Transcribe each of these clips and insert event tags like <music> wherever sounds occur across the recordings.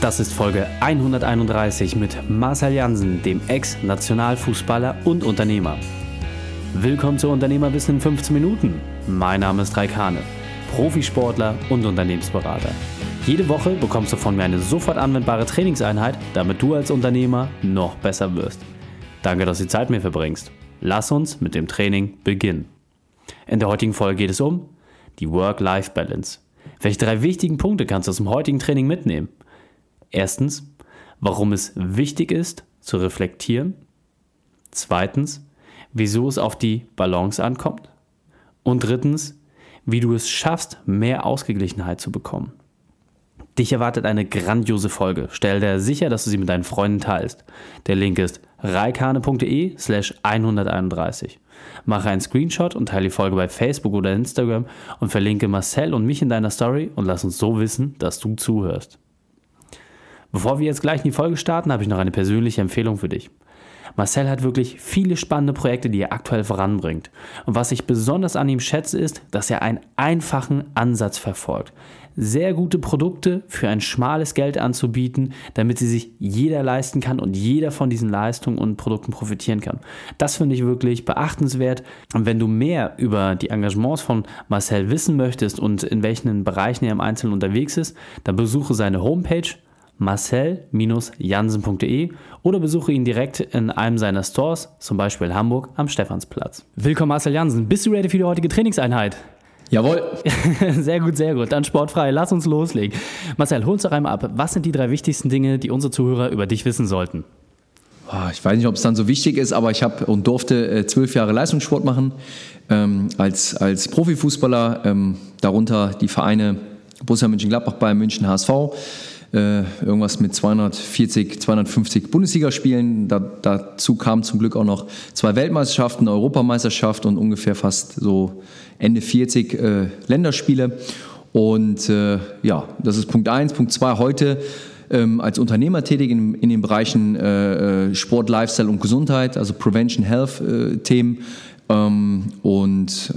Das ist Folge 131 mit Marcel Jansen, dem Ex-Nationalfußballer und Unternehmer. Willkommen zu Unternehmerwissen in 15 Minuten. Mein Name ist Raikane, Profisportler und Unternehmensberater. Jede Woche bekommst du von mir eine sofort anwendbare Trainingseinheit, damit du als Unternehmer noch besser wirst. Danke, dass du die Zeit mir verbringst. Lass uns mit dem Training beginnen. In der heutigen Folge geht es um die Work-Life-Balance. Welche drei wichtigen Punkte kannst du aus dem heutigen Training mitnehmen? Erstens, warum es wichtig ist, zu reflektieren. Zweitens, wieso es auf die Balance ankommt. Und drittens, wie du es schaffst, mehr Ausgeglichenheit zu bekommen. Dich erwartet eine grandiose Folge. Stell dir sicher, dass du sie mit deinen Freunden teilst. Der Link ist reikane.de slash 131. Mache einen Screenshot und teile die Folge bei Facebook oder Instagram und verlinke Marcel und mich in deiner Story und lass uns so wissen, dass du zuhörst. Bevor wir jetzt gleich in die Folge starten, habe ich noch eine persönliche Empfehlung für dich. Marcel hat wirklich viele spannende Projekte, die er aktuell voranbringt. Und was ich besonders an ihm schätze, ist, dass er einen einfachen Ansatz verfolgt. Sehr gute Produkte für ein schmales Geld anzubieten, damit sie sich jeder leisten kann und jeder von diesen Leistungen und Produkten profitieren kann. Das finde ich wirklich beachtenswert. Und wenn du mehr über die Engagements von Marcel wissen möchtest und in welchen Bereichen er im Einzelnen unterwegs ist, dann besuche seine Homepage marcel-jansen.de oder besuche ihn direkt in einem seiner Stores, zum Beispiel Hamburg am Stephansplatz. Willkommen Marcel Jansen. Bist du ready für die heutige Trainingseinheit? Jawohl. <laughs> Sehr gut, sehr gut. Dann sportfrei. Lass uns loslegen. Marcel, hol uns doch einmal ab. Was sind die drei wichtigsten Dinge, die unsere Zuhörer über dich wissen sollten? Ah, ich weiß nicht, ob es dann so wichtig ist, aber ich habe und durfte äh, zwölf Jahre Leistungssport machen ähm, als, als Profifußballer, ähm, darunter die Vereine Borussia Mönchengladbach, Bayern München, HSV äh, irgendwas mit 240, 250 Bundesligaspielen. Da, dazu kamen zum Glück auch noch zwei Weltmeisterschaften, eine Europameisterschaft und ungefähr fast so Ende 40 äh, Länderspiele. Und äh, ja, das ist Punkt 1. Punkt 2, heute ähm, als Unternehmer tätig in, in den Bereichen äh, äh, Sport, Lifestyle und Gesundheit, also Prevention Health äh, Themen. Ähm, und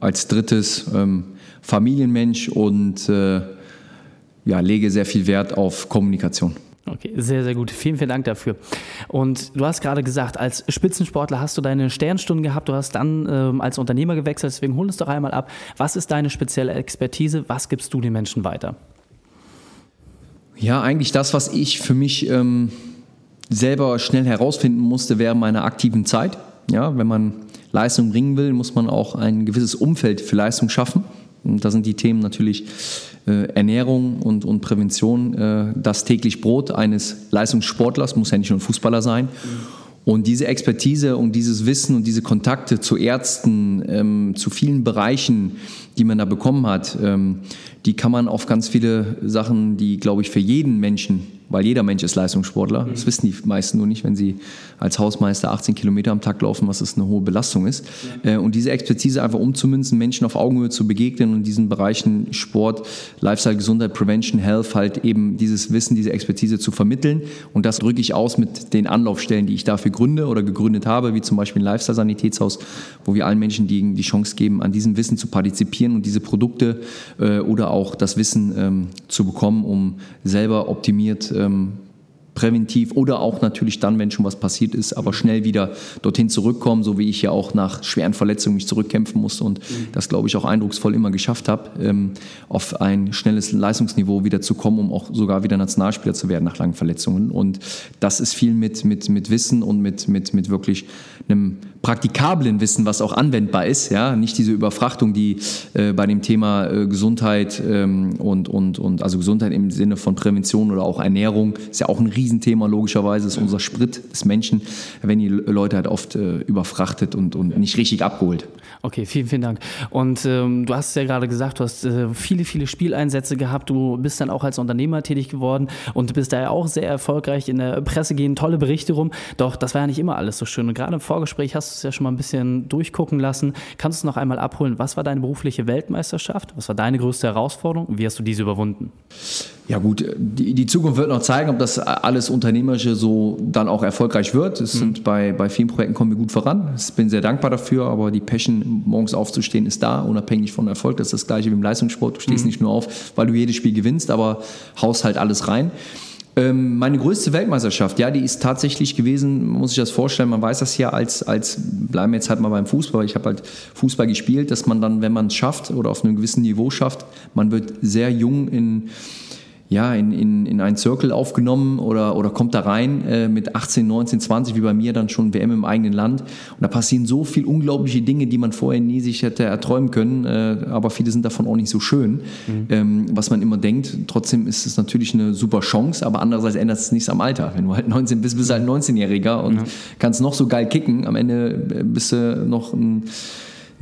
als drittes ähm, Familienmensch und ja, lege sehr viel Wert auf Kommunikation. Okay, sehr, sehr gut. Vielen, vielen Dank dafür. Und du hast gerade gesagt, als Spitzensportler hast du deine Sternstunden gehabt, du hast dann ähm, als Unternehmer gewechselt, deswegen hol uns doch einmal ab. Was ist deine spezielle Expertise? Was gibst du den Menschen weiter? Ja, eigentlich das, was ich für mich ähm, selber schnell herausfinden musste während meiner aktiven Zeit. Ja, wenn man Leistung bringen will, muss man auch ein gewisses Umfeld für Leistung schaffen. Da sind die Themen natürlich äh, Ernährung und, und Prävention äh, das täglich Brot eines Leistungssportlers, muss ja nicht nur ein Fußballer sein. Und diese Expertise und dieses Wissen und diese Kontakte zu Ärzten, ähm, zu vielen Bereichen, die man da bekommen hat, ähm, die kann man auf ganz viele Sachen, die, glaube ich, für jeden Menschen weil jeder Mensch ist Leistungssportler. Das wissen die meisten nur nicht, wenn sie als Hausmeister 18 Kilometer am Tag laufen, was das eine hohe Belastung ist. Ja. Äh, und diese Expertise einfach umzumünzen, Menschen auf Augenhöhe zu begegnen und in diesen Bereichen Sport, Lifestyle, Gesundheit, Prevention, Health halt eben dieses Wissen, diese Expertise zu vermitteln. Und das drücke ich aus mit den Anlaufstellen, die ich dafür gründe oder gegründet habe, wie zum Beispiel ein Lifestyle-Sanitätshaus, wo wir allen Menschen die, die Chance geben, an diesem Wissen zu partizipieren und diese Produkte äh, oder auch das Wissen ähm, zu bekommen, um selber optimiert äh, ähm, präventiv oder auch natürlich dann, wenn schon was passiert ist, aber schnell wieder dorthin zurückkommen, so wie ich ja auch nach schweren Verletzungen mich zurückkämpfen musste und das, glaube ich, auch eindrucksvoll immer geschafft habe, ähm, auf ein schnelles Leistungsniveau wieder zu kommen, um auch sogar wieder Nationalspieler zu werden nach langen Verletzungen. Und das ist viel mit, mit, mit Wissen und mit, mit, mit wirklich einem praktikablen Wissen, was auch anwendbar ist, ja, nicht diese Überfrachtung, die äh, bei dem Thema äh, Gesundheit ähm, und, und, und also Gesundheit im Sinne von Prävention oder auch Ernährung ist ja auch ein Riesenthema logischerweise, ist unser Sprit des Menschen, wenn die Leute halt oft äh, überfrachtet und, und nicht richtig abgeholt. Okay, vielen, vielen Dank. Und ähm, du hast es ja gerade gesagt, du hast äh, viele, viele Spieleinsätze gehabt. Du bist dann auch als Unternehmer tätig geworden und bist da ja auch sehr erfolgreich. In der Presse gehen tolle Berichte rum. Doch das war ja nicht immer alles so schön. Und gerade im Vorgespräch hast du es ja schon mal ein bisschen durchgucken lassen. Kannst du es noch einmal abholen? Was war deine berufliche Weltmeisterschaft? Was war deine größte Herausforderung? Wie hast du diese überwunden? Ja gut, die, die, Zukunft wird noch zeigen, ob das alles Unternehmerische so dann auch erfolgreich wird. Es mhm. sind bei, bei vielen Projekten kommen wir gut voran. Ich bin sehr dankbar dafür, aber die Passion, morgens aufzustehen, ist da, unabhängig von Erfolg. Das ist das gleiche wie im Leistungssport. Du stehst mhm. nicht nur auf, weil du jedes Spiel gewinnst, aber haust halt alles rein. Ähm, meine größte Weltmeisterschaft, ja, die ist tatsächlich gewesen, muss sich das vorstellen, man weiß das ja als, als bleiben wir jetzt halt mal beim Fußball, ich habe halt Fußball gespielt, dass man dann, wenn man es schafft oder auf einem gewissen Niveau schafft, man wird sehr jung in ja, in, in, in einen Circle aufgenommen oder, oder kommt da rein äh, mit 18, 19, 20, wie bei mir dann schon WM im eigenen Land. Und da passieren so viele unglaubliche Dinge, die man vorher nie sich hätte erträumen können, äh, aber viele sind davon auch nicht so schön, mhm. ähm, was man immer denkt. Trotzdem ist es natürlich eine super Chance, aber andererseits ändert es nichts am Alter. Wenn du halt 19 bist, bist du halt 19-Jähriger und ja. kannst noch so geil kicken, am Ende bist du noch ein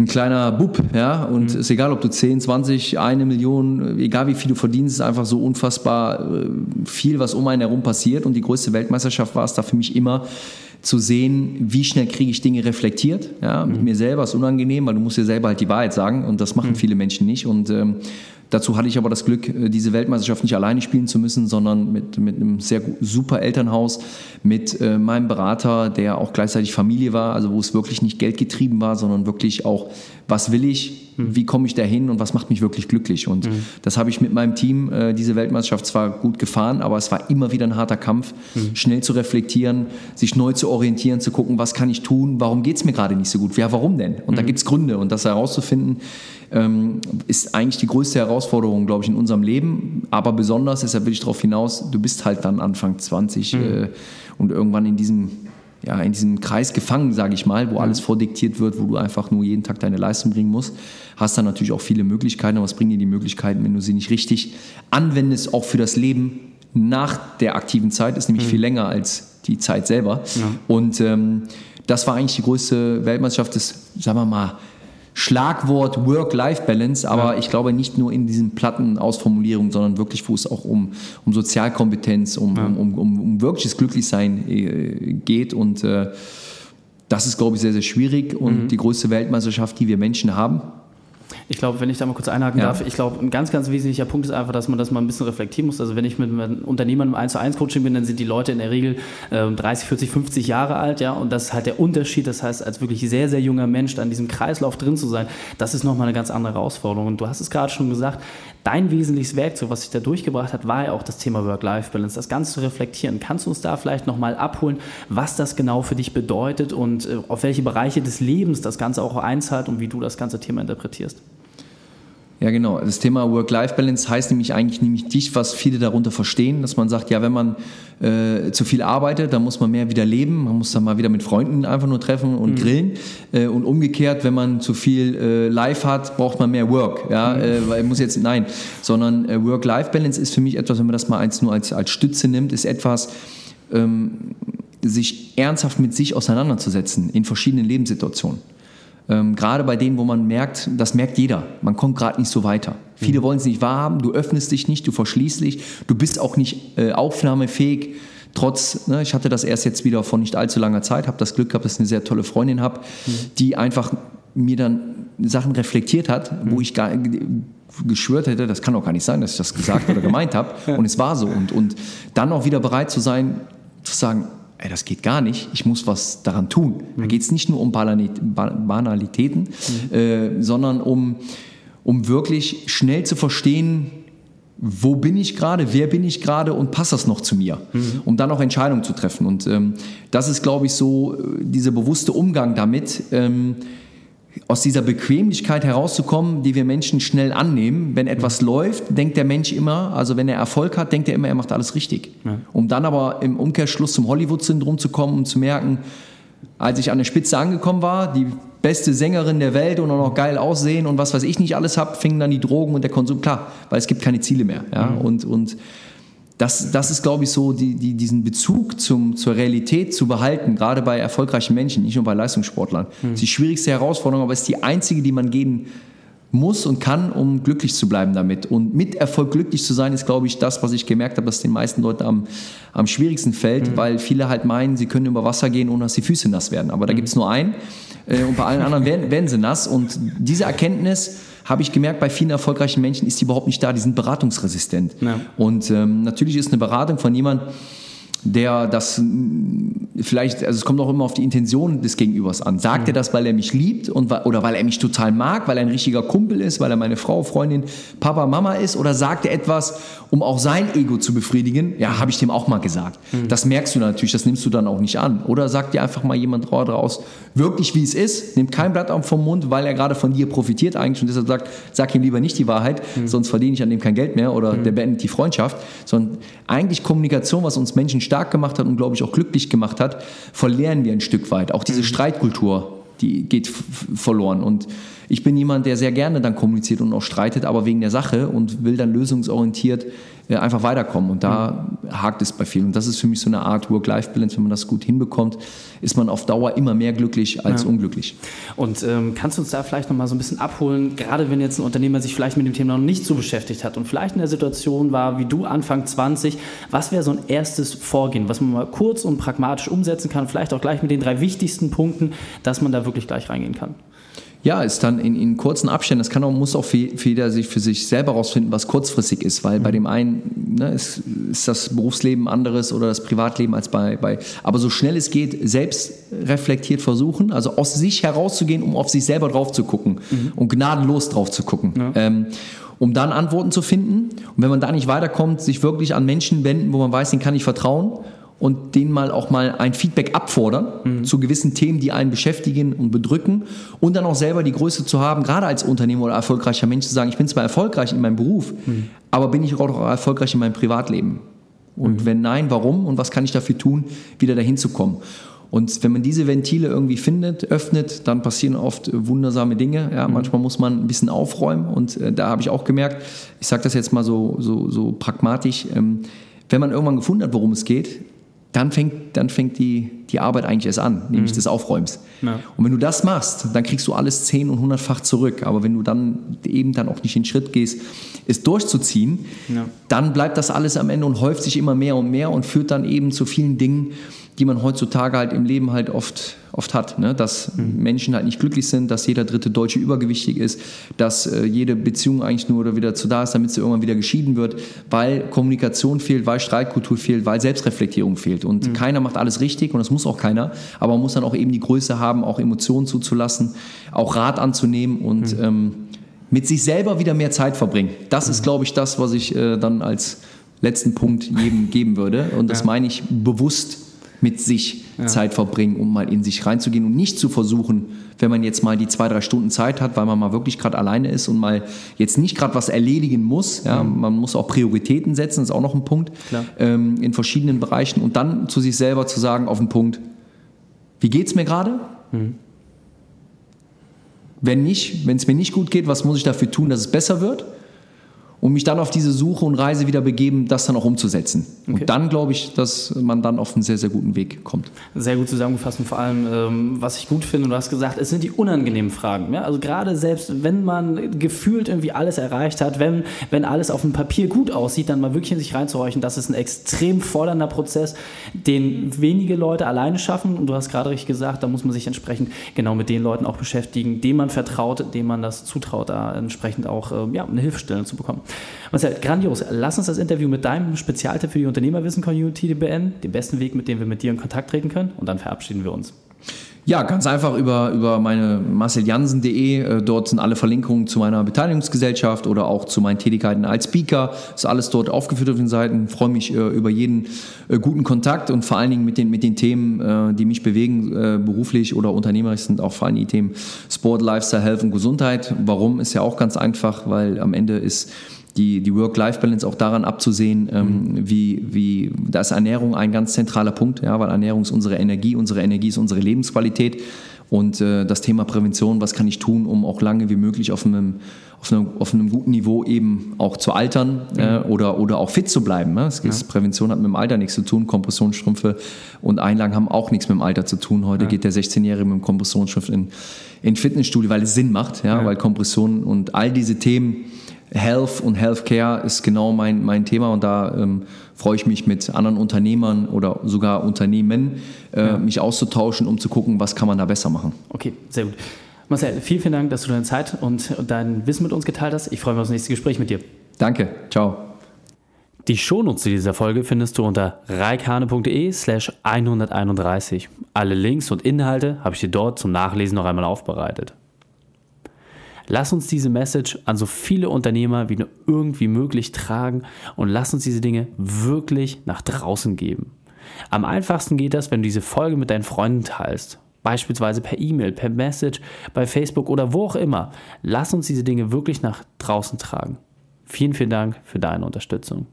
ein kleiner Bub, ja, und mhm. ist egal, ob du 10, 20, eine Million, egal wie viel du verdienst, ist einfach so unfassbar äh, viel, was um einen herum passiert und die größte Weltmeisterschaft war es da für mich immer, zu sehen, wie schnell kriege ich Dinge reflektiert. Ja, mit mhm. mir selber ist unangenehm, weil du musst dir selber halt die Wahrheit sagen und das machen mhm. viele Menschen nicht. Und ähm, Dazu hatte ich aber das Glück, äh, diese Weltmeisterschaft nicht alleine spielen zu müssen, sondern mit, mit einem sehr super Elternhaus, mit äh, meinem Berater, der auch gleichzeitig Familie war, also wo es wirklich nicht geldgetrieben war, sondern wirklich auch, was will ich, mhm. wie komme ich dahin und was macht mich wirklich glücklich. Und mhm. das habe ich mit meinem Team, äh, diese Weltmeisterschaft zwar gut gefahren, aber es war immer wieder ein harter Kampf, mhm. schnell zu reflektieren, sich neu zu orientieren, zu gucken, was kann ich tun, warum geht es mir gerade nicht so gut, ja, warum denn? Und da mhm. gibt es Gründe und das herauszufinden, ist eigentlich die größte Herausforderung, glaube ich, in unserem Leben. Aber besonders, deshalb will ich darauf hinaus, du bist halt dann Anfang 20 mhm. äh, und irgendwann in diesem ja, in diesem Kreis gefangen, sage ich mal, wo alles vordiktiert wird, wo du einfach nur jeden Tag deine Leistung bringen musst, hast dann natürlich auch viele Möglichkeiten. Aber was bringen dir die Möglichkeiten, wenn du sie nicht richtig anwendest, auch für das Leben nach der aktiven Zeit, ist nämlich mhm. viel länger als die Zeit selber. Ja. Und ähm, das war eigentlich die größte Weltmeisterschaft des, sagen wir mal, Schlagwort Work-Life-Balance, aber ja. ich glaube nicht nur in diesen platten Ausformulierungen, sondern wirklich, wo es auch um, um Sozialkompetenz, um, ja. um, um, um, wirkliches Glücklichsein äh, geht. Und äh, das ist, glaube ich, sehr, sehr schwierig und mhm. die größte Weltmeisterschaft, die wir Menschen haben. Ich glaube, wenn ich da mal kurz einhaken ja. darf, ich glaube, ein ganz, ganz wesentlicher Punkt ist einfach, dass man das mal ein bisschen reflektieren muss. Also wenn ich mit einem Unternehmer im 1 zu 1 Coaching bin, dann sind die Leute in der Regel äh, 30, 40, 50 Jahre alt, ja, und das ist halt der Unterschied. Das heißt, als wirklich sehr, sehr junger Mensch da in diesem Kreislauf drin zu sein, das ist nochmal eine ganz andere Herausforderung. Und du hast es gerade schon gesagt, dein wesentliches Werkzeug, was sich da durchgebracht hat, war ja auch das Thema Work-Life-Balance, das Ganze zu reflektieren. Kannst du uns da vielleicht nochmal abholen, was das genau für dich bedeutet und äh, auf welche Bereiche des Lebens das Ganze auch einzahlt und wie du das ganze Thema interpretierst? Ja, genau. Das Thema Work-Life-Balance heißt nämlich eigentlich nämlich dich, was viele darunter verstehen, dass man sagt, ja, wenn man äh, zu viel arbeitet, dann muss man mehr wieder leben, man muss dann mal wieder mit Freunden einfach nur treffen und mhm. grillen. Äh, und umgekehrt, wenn man zu viel äh, Life hat, braucht man mehr Work. Ja, mhm. Äh, weil muss jetzt, nein, sondern äh, Work-Life-Balance ist für mich etwas, wenn man das mal eins nur als, als Stütze nimmt, ist etwas, ähm, sich ernsthaft mit sich auseinanderzusetzen in verschiedenen Lebenssituationen. Ähm, gerade bei denen, wo man merkt, das merkt jeder, man kommt gerade nicht so weiter. Viele mhm. wollen es nicht wahrhaben, du öffnest dich nicht, du verschließt dich, du bist auch nicht äh, aufnahmefähig. Trotz, ne, ich hatte das erst jetzt wieder vor nicht allzu langer Zeit, habe das Glück gehabt, dass ich eine sehr tolle Freundin habe, mhm. die einfach mir dann Sachen reflektiert hat, mhm. wo ich gar geschwört hätte, das kann doch gar nicht sein, dass ich das gesagt oder gemeint habe. <laughs> Und es war so. Und, und dann auch wieder bereit zu sein, zu sagen, ey, das geht gar nicht, ich muss was daran tun. Mhm. Da geht es nicht nur um Banalitäten, mhm. äh, sondern um, um wirklich schnell zu verstehen, wo bin ich gerade, wer bin ich gerade und passt das noch zu mir, mhm. um dann auch Entscheidungen zu treffen. Und ähm, das ist, glaube ich, so äh, dieser bewusste Umgang damit. Ähm, aus dieser Bequemlichkeit herauszukommen, die wir Menschen schnell annehmen. Wenn etwas mhm. läuft, denkt der Mensch immer, also wenn er Erfolg hat, denkt er immer, er macht alles richtig. Ja. Um dann aber im Umkehrschluss zum Hollywood-Syndrom zu kommen und zu merken, als ich an der Spitze angekommen war, die beste Sängerin der Welt und auch noch geil aussehen und was weiß ich nicht alles habe, fingen dann die Drogen und der Konsum, klar, weil es gibt keine Ziele mehr. Ja? Mhm. Und, und das, das ist, glaube ich, so, die, die, diesen Bezug zum, zur Realität zu behalten, gerade bei erfolgreichen Menschen, nicht nur bei Leistungssportlern. Mhm. Das ist die schwierigste Herausforderung, aber es ist die einzige, die man gehen muss und kann, um glücklich zu bleiben damit. Und mit Erfolg glücklich zu sein, ist, glaube ich, das, was ich gemerkt habe, dass den meisten Leuten am, am schwierigsten fällt, mhm. weil viele halt meinen, sie können über Wasser gehen, ohne dass die Füße nass werden. Aber da mhm. gibt es nur einen äh, und bei allen anderen werden, werden sie nass. Und diese Erkenntnis, habe ich gemerkt, bei vielen erfolgreichen Menschen ist die überhaupt nicht da, die sind beratungsresistent. Ja. Und ähm, natürlich ist eine Beratung von jemandem, der das vielleicht, also es kommt auch immer auf die Intention des Gegenübers an. Sagt er das, weil er mich liebt und, oder weil er mich total mag, weil er ein richtiger Kumpel ist, weil er meine Frau, Freundin, Papa, Mama ist oder sagt er etwas, um auch sein Ego zu befriedigen? Ja, habe ich dem auch mal gesagt. Mhm. Das merkst du natürlich, das nimmst du dann auch nicht an. Oder sagt dir einfach mal jemand draus, wirklich wie es ist, nimmt kein Blatt vom Mund, weil er gerade von dir profitiert eigentlich und deshalb sagt, sag ihm lieber nicht die Wahrheit, mhm. sonst verdiene ich an dem kein Geld mehr oder mhm. der beendet die Freundschaft, sondern eigentlich Kommunikation, was uns Menschen stark gemacht hat und glaube ich auch glücklich gemacht hat, verlieren wir ein Stück weit. Auch diese mhm. Streitkultur, die geht verloren. Und ich bin jemand, der sehr gerne dann kommuniziert und auch streitet, aber wegen der Sache und will dann lösungsorientiert äh, einfach weiterkommen. Und da hakt es bei vielen. Und das ist für mich so eine Art Work-Life-Balance. Wenn man das gut hinbekommt, ist man auf Dauer immer mehr glücklich als ja. unglücklich. Und ähm, kannst du uns da vielleicht nochmal so ein bisschen abholen, gerade wenn jetzt ein Unternehmer sich vielleicht mit dem Thema noch nicht so beschäftigt hat und vielleicht in der Situation war, wie du Anfang 20, was wäre so ein erstes Vorgehen, was man mal kurz und pragmatisch umsetzen kann, vielleicht auch gleich mit den drei wichtigsten Punkten, dass man da wirklich gleich reingehen kann? Ja, ist dann in, in kurzen Abständen, das kann auch, muss auch jeder sich für sich selber rausfinden, was kurzfristig ist, weil mhm. bei dem einen ne, ist, ist, das Berufsleben anderes oder das Privatleben als bei, bei, aber so schnell es geht, selbst reflektiert versuchen, also aus sich herauszugehen, um auf sich selber drauf zu gucken mhm. und gnadenlos drauf zu gucken. Ja. Ähm, um dann Antworten zu finden. Und wenn man da nicht weiterkommt, sich wirklich an Menschen wenden, wo man weiß, denen kann ich vertrauen und denen mal auch mal ein Feedback abfordern mhm. zu gewissen Themen, die einen beschäftigen und bedrücken und dann auch selber die Größe zu haben, gerade als Unternehmer oder erfolgreicher Mensch zu sagen, ich bin zwar erfolgreich in meinem Beruf, mhm. aber bin ich auch erfolgreich in meinem Privatleben? Und mhm. wenn nein, warum und was kann ich dafür tun, wieder dahin zu kommen? Und wenn man diese Ventile irgendwie findet, öffnet, dann passieren oft wundersame Dinge. Ja, mhm. Manchmal muss man ein bisschen aufräumen und äh, da habe ich auch gemerkt, ich sage das jetzt mal so, so, so pragmatisch, ähm, wenn man irgendwann gefunden hat, worum es geht, dann fängt, dann fängt die, die Arbeit eigentlich erst an, nämlich mhm. des Aufräumens. Ja. Und wenn du das machst, dann kriegst du alles zehn- und hundertfach zurück. Aber wenn du dann eben dann auch nicht den Schritt gehst, es durchzuziehen, ja. dann bleibt das alles am Ende und häuft sich immer mehr und mehr und führt dann eben zu vielen Dingen, die man heutzutage halt im Leben halt oft, oft hat. Ne? Dass mhm. Menschen halt nicht glücklich sind, dass jeder dritte Deutsche übergewichtig ist, dass äh, jede Beziehung eigentlich nur oder wieder zu da ist, damit sie irgendwann wieder geschieden wird, weil Kommunikation fehlt, weil Streitkultur fehlt, weil Selbstreflektierung fehlt. Und mhm. keiner macht alles richtig und das muss auch keiner, aber man muss dann auch eben die Größe haben, auch Emotionen zuzulassen, auch Rat anzunehmen und mhm. ähm, mit sich selber wieder mehr Zeit verbringen. Das ist, mhm. glaube ich, das, was ich äh, dann als letzten Punkt jedem <laughs> geben würde. Und das ja. meine ich bewusst mit sich ja. Zeit verbringen, um mal in sich reinzugehen und nicht zu versuchen, wenn man jetzt mal die zwei, drei Stunden Zeit hat, weil man mal wirklich gerade alleine ist und mal jetzt nicht gerade was erledigen muss. Ja, mhm. Man muss auch Prioritäten setzen, das ist auch noch ein Punkt, ähm, in verschiedenen Bereichen und dann zu sich selber zu sagen auf den Punkt, wie geht es mir gerade? Mhm. Wenn nicht, wenn es mir nicht gut geht, was muss ich dafür tun, dass es besser wird? Und mich dann auf diese Suche und Reise wieder begeben, das dann auch umzusetzen. Okay. Und dann glaube ich, dass man dann auf einen sehr, sehr guten Weg kommt. Sehr gut zusammengefasst und vor allem, ähm, was ich gut finde, du hast gesagt, es sind die unangenehmen Fragen. Ja? Also gerade selbst, wenn man gefühlt irgendwie alles erreicht hat, wenn, wenn alles auf dem Papier gut aussieht, dann mal wirklich in sich reinzuhorchen, das ist ein extrem fordernder Prozess, den wenige Leute alleine schaffen. Und du hast gerade richtig gesagt, da muss man sich entsprechend genau mit den Leuten auch beschäftigen, denen man vertraut, denen man das zutraut, da entsprechend auch ähm, ja, eine Hilfestellung zu bekommen. Marcel, grandios. Lass uns das Interview mit deinem Spezialtipp für die Unternehmerwissen-Community beenden, den besten Weg, mit dem wir mit dir in Kontakt treten können und dann verabschieden wir uns. Ja, ganz einfach über, über meine marceljansen.de. Äh, dort sind alle Verlinkungen zu meiner Beteiligungsgesellschaft oder auch zu meinen Tätigkeiten als Speaker. Ist alles dort aufgeführt auf den Seiten. Freue mich äh, über jeden äh, guten Kontakt und vor allen Dingen mit den, mit den Themen, die mich bewegen, beruflich oder unternehmerisch sind auch vor allem die Themen Sport, Lifestyle, Health und Gesundheit. Warum ist ja auch ganz einfach, weil am Ende ist die, die Work-Life-Balance auch daran abzusehen, ähm, mhm. wie, wie, da ist Ernährung ein ganz zentraler Punkt, ja, weil Ernährung ist unsere Energie, unsere Energie ist unsere Lebensqualität und äh, das Thema Prävention, was kann ich tun, um auch lange wie möglich auf einem, auf einem, auf einem guten Niveau eben auch zu altern mhm. äh, oder, oder auch fit zu bleiben. Ne? Ja. Prävention hat mit dem Alter nichts zu tun, Kompressionsstrümpfe und Einlagen haben auch nichts mit dem Alter zu tun. Heute ja. geht der 16-Jährige mit dem Kompressionsstrumpf in, in Fitnessstudio, weil es Sinn macht, ja, ja. weil Kompression und all diese Themen Health und Healthcare ist genau mein, mein Thema und da ähm, freue ich mich mit anderen Unternehmern oder sogar Unternehmen, äh, ja. mich auszutauschen, um zu gucken, was kann man da besser machen. Okay, sehr gut. Marcel, vielen, vielen Dank, dass du deine Zeit und dein Wissen mit uns geteilt hast. Ich freue mich auf das nächste Gespräch mit dir. Danke, ciao. Die Shownotes zu dieser Folge findest du unter reikane.de slash 131. Alle Links und Inhalte habe ich dir dort zum Nachlesen noch einmal aufbereitet. Lass uns diese Message an so viele Unternehmer wie nur irgendwie möglich tragen und lass uns diese Dinge wirklich nach draußen geben. Am einfachsten geht das, wenn du diese Folge mit deinen Freunden teilst. Beispielsweise per E-Mail, per Message, bei Facebook oder wo auch immer. Lass uns diese Dinge wirklich nach draußen tragen. Vielen, vielen Dank für deine Unterstützung.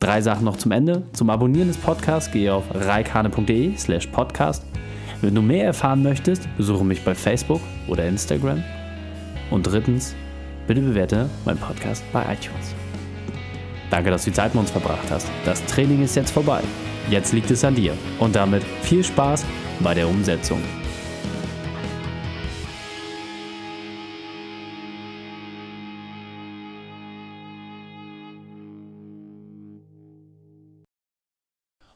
Drei Sachen noch zum Ende. Zum Abonnieren des Podcasts gehe auf reikane.de slash podcast. Wenn du mehr erfahren möchtest, besuche mich bei Facebook oder Instagram. Und drittens, bitte bewerte meinen Podcast bei iTunes. Danke, dass du die Zeit mit uns verbracht hast. Das Training ist jetzt vorbei. Jetzt liegt es an dir. Und damit viel Spaß bei der Umsetzung.